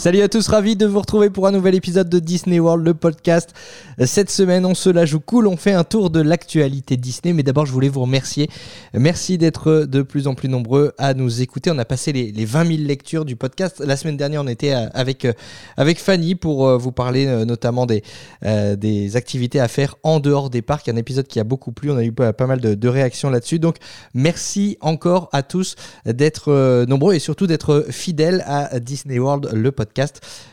Salut à tous, ravi de vous retrouver pour un nouvel épisode de Disney World, le podcast. Cette semaine, on se la joue cool, on fait un tour de l'actualité Disney, mais d'abord, je voulais vous remercier. Merci d'être de plus en plus nombreux à nous écouter. On a passé les, les 20 000 lectures du podcast. La semaine dernière, on était avec, avec Fanny pour euh, vous parler euh, notamment des, euh, des activités à faire en dehors des parcs. Un épisode qui a beaucoup plu, on a eu pas, pas mal de, de réactions là-dessus. Donc, merci encore à tous d'être nombreux et surtout d'être fidèles à Disney World, le podcast.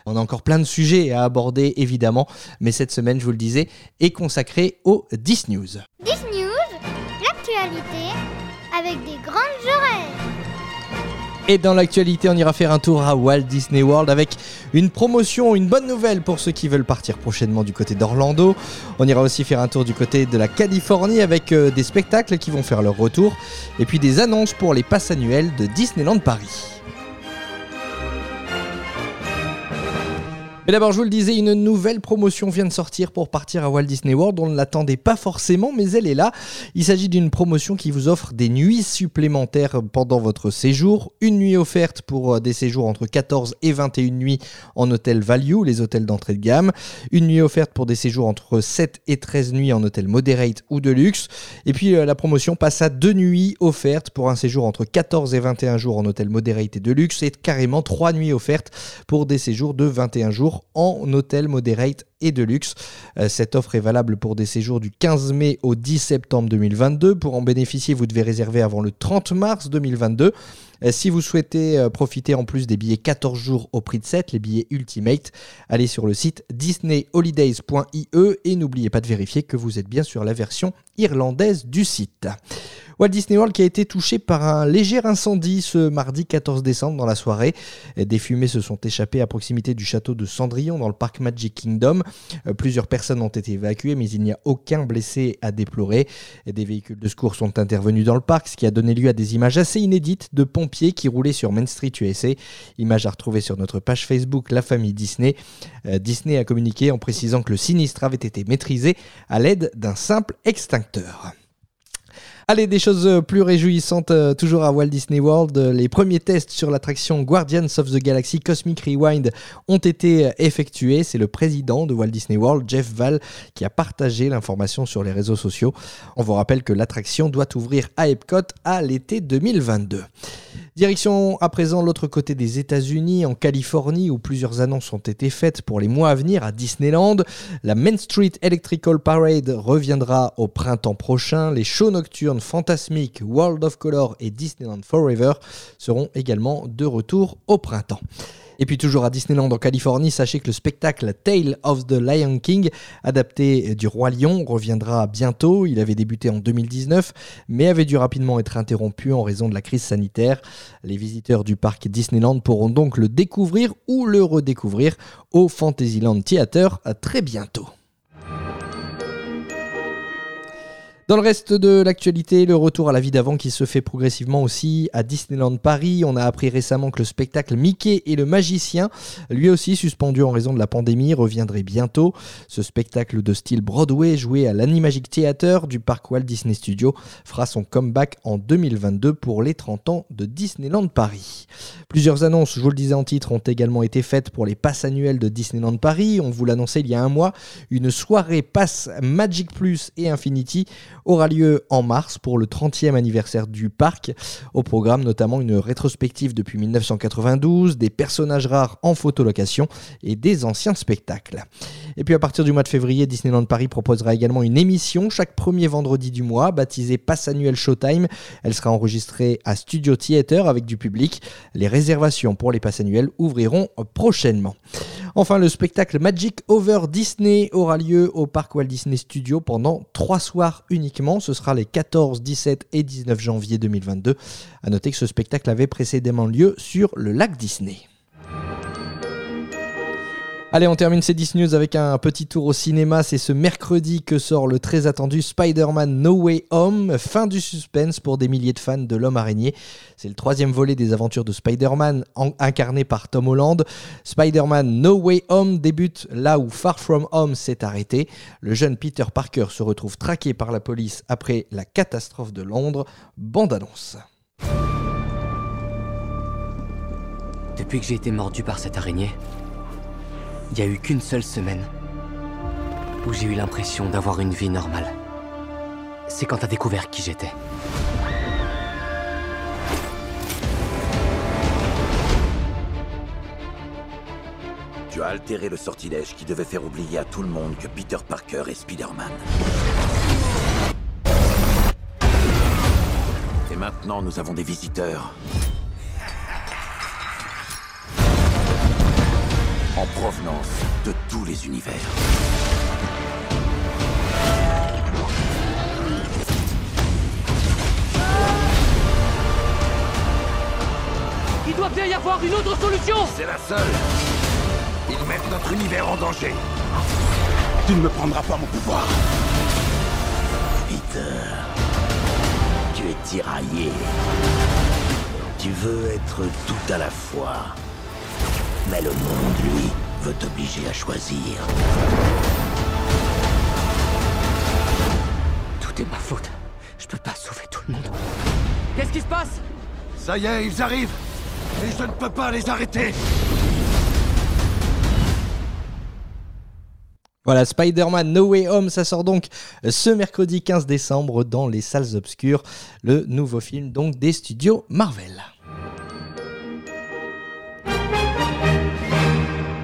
On a encore plein de sujets à aborder évidemment, mais cette semaine, je vous le disais, est consacrée aux 10 News. 10 News, l'actualité avec des grandes oreilles. Et dans l'actualité, on ira faire un tour à Walt Disney World avec une promotion, une bonne nouvelle pour ceux qui veulent partir prochainement du côté d'Orlando. On ira aussi faire un tour du côté de la Californie avec euh, des spectacles qui vont faire leur retour et puis des annonces pour les passes annuelles de Disneyland Paris. Mais d'abord, je vous le disais, une nouvelle promotion vient de sortir pour partir à Walt Disney World. On ne l'attendait pas forcément, mais elle est là. Il s'agit d'une promotion qui vous offre des nuits supplémentaires pendant votre séjour. Une nuit offerte pour euh, des séjours entre 14 et 21 nuits en hôtel Value, les hôtels d'entrée de gamme. Une nuit offerte pour des séjours entre 7 et 13 nuits en hôtel Moderate ou de luxe. Et puis euh, la promotion passe à deux nuits offertes pour un séjour entre 14 et 21 jours en hôtel Moderate et de luxe et carrément trois nuits offertes pour des séjours de 21 jours en hôtel moderate et de luxe. Euh, cette offre est valable pour des séjours du 15 mai au 10 septembre 2022. Pour en bénéficier, vous devez réserver avant le 30 mars 2022. Euh, si vous souhaitez euh, profiter en plus des billets 14 jours au prix de 7, les billets Ultimate, allez sur le site disneyholidays.ie et n'oubliez pas de vérifier que vous êtes bien sur la version irlandaise du site. Walt Disney World qui a été touché par un léger incendie ce mardi 14 décembre dans la soirée. Des fumées se sont échappées à proximité du château de Cendrillon dans le parc Magic Kingdom. Euh, plusieurs personnes ont été évacuées mais il n'y a aucun blessé à déplorer. Des véhicules de secours sont intervenus dans le parc, ce qui a donné lieu à des images assez inédites de pompiers qui roulaient sur Main Street USA. Images à retrouver sur notre page Facebook La Famille Disney. Euh, Disney a communiqué en précisant que le sinistre avait été maîtrisé à l'aide d'un simple extincteur. Allez, des choses euh, plus réjouissantes euh, toujours à Walt Disney World. Euh, les premiers tests sur l'attraction Guardians of the Galaxy Cosmic Rewind ont été effectués. C'est le président de Walt Disney World, Jeff Val, qui a partagé l'information sur les réseaux sociaux. On vous rappelle que l'attraction doit ouvrir à Epcot à l'été 2022. Direction à présent l'autre côté des États-Unis, en Californie, où plusieurs annonces ont été faites pour les mois à venir à Disneyland. La Main Street Electrical Parade reviendra au printemps prochain. Les shows nocturnes fantasmiques World of Color et Disneyland Forever seront également de retour au printemps. Et puis toujours à Disneyland en Californie, sachez que le spectacle Tale of the Lion King, adapté du Roi Lion, reviendra bientôt. Il avait débuté en 2019, mais avait dû rapidement être interrompu en raison de la crise sanitaire. Les visiteurs du parc Disneyland pourront donc le découvrir ou le redécouvrir au Fantasyland Theater très bientôt. Dans le reste de l'actualité, le retour à la vie d'avant qui se fait progressivement aussi à Disneyland Paris. On a appris récemment que le spectacle Mickey et le magicien, lui aussi suspendu en raison de la pandémie, reviendrait bientôt. Ce spectacle de style Broadway joué à l'Animagic Theater du parc Walt Disney Studios fera son comeback en 2022 pour les 30 ans de Disneyland Paris. Plusieurs annonces, je vous le disais en titre, ont également été faites pour les passes annuelles de Disneyland Paris. On vous l'annonçait il y a un mois, une soirée passe Magic Plus et Infinity aura lieu en mars pour le 30e anniversaire du parc. Au programme notamment une rétrospective depuis 1992, des personnages rares en photolocation et des anciens spectacles. Et puis à partir du mois de février, Disneyland Paris proposera également une émission chaque premier vendredi du mois baptisée Pass Annuel Showtime. Elle sera enregistrée à Studio Theater avec du public. Les réservations pour les passes annuelles ouvriront prochainement. Enfin, le spectacle Magic Over Disney aura lieu au parc Walt Disney Studios pendant trois soirs uniquement. Ce sera les 14, 17 et 19 janvier 2022. A noter que ce spectacle avait précédemment lieu sur le lac Disney. Allez, on termine ces 10 news avec un petit tour au cinéma. C'est ce mercredi que sort le très attendu Spider-Man No Way Home. Fin du suspense pour des milliers de fans de l'homme araignée. C'est le troisième volet des aventures de Spider-Man incarné par Tom Holland. Spider-Man No Way Home débute là où Far From Home s'est arrêté. Le jeune Peter Parker se retrouve traqué par la police après la catastrophe de Londres. Bande annonce. Depuis que j'ai été mordu par cette araignée, il n'y a eu qu'une seule semaine où j'ai eu l'impression d'avoir une vie normale. C'est quand t'as découvert qui j'étais. Tu as altéré le sortilège qui devait faire oublier à tout le monde que Peter Parker est Spider-Man. Et maintenant, nous avons des visiteurs. En provenance de tous les univers. Il doit bien y avoir une autre solution C'est la seule. Ils mettent notre univers en danger. Tu ne me prendras pas mon pouvoir. Peter, tu es tiraillé. Tu veux être tout à la fois. Mais le monde, lui, veut t'obliger à choisir. Tout est ma faute. Je peux pas sauver tout le monde. Qu'est-ce qui se passe? Ça y est, ils arrivent. Et je ne peux pas les arrêter. Voilà, Spider-Man No Way Home, ça sort donc ce mercredi 15 décembre dans les salles obscures, le nouveau film donc des studios Marvel.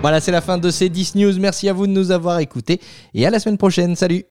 Voilà, c'est la fin de ces 10 news. Merci à vous de nous avoir écoutés et à la semaine prochaine. Salut